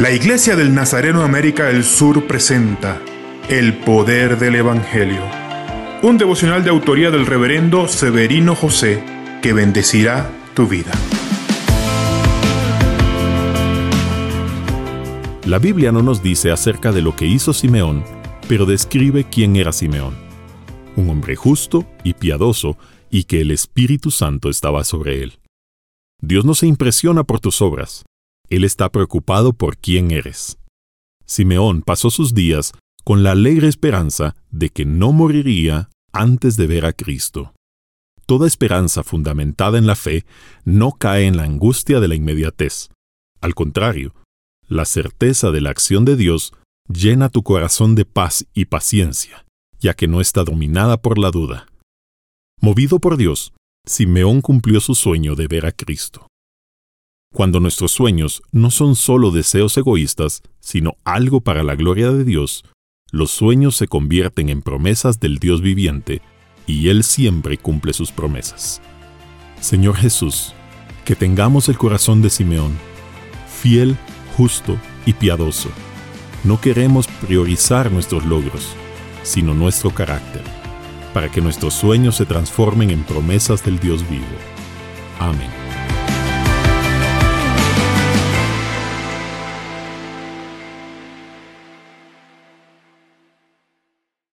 La Iglesia del Nazareno América del Sur presenta El Poder del Evangelio, un devocional de autoría del reverendo Severino José que bendecirá tu vida. La Biblia no nos dice acerca de lo que hizo Simeón, pero describe quién era Simeón. Un hombre justo y piadoso y que el Espíritu Santo estaba sobre él. Dios no se impresiona por tus obras, Él está preocupado por quién eres. Simeón pasó sus días con la alegre esperanza de que no moriría antes de ver a Cristo. Toda esperanza fundamentada en la fe no cae en la angustia de la inmediatez. Al contrario, la certeza de la acción de Dios llena tu corazón de paz y paciencia, ya que no está dominada por la duda. Movido por Dios, Simeón cumplió su sueño de ver a Cristo. Cuando nuestros sueños no son solo deseos egoístas, sino algo para la gloria de Dios, los sueños se convierten en promesas del Dios viviente y Él siempre cumple sus promesas. Señor Jesús, que tengamos el corazón de Simeón, fiel, justo y piadoso. No queremos priorizar nuestros logros, sino nuestro carácter para que nuestros sueños se transformen en promesas del Dios vivo. Amén.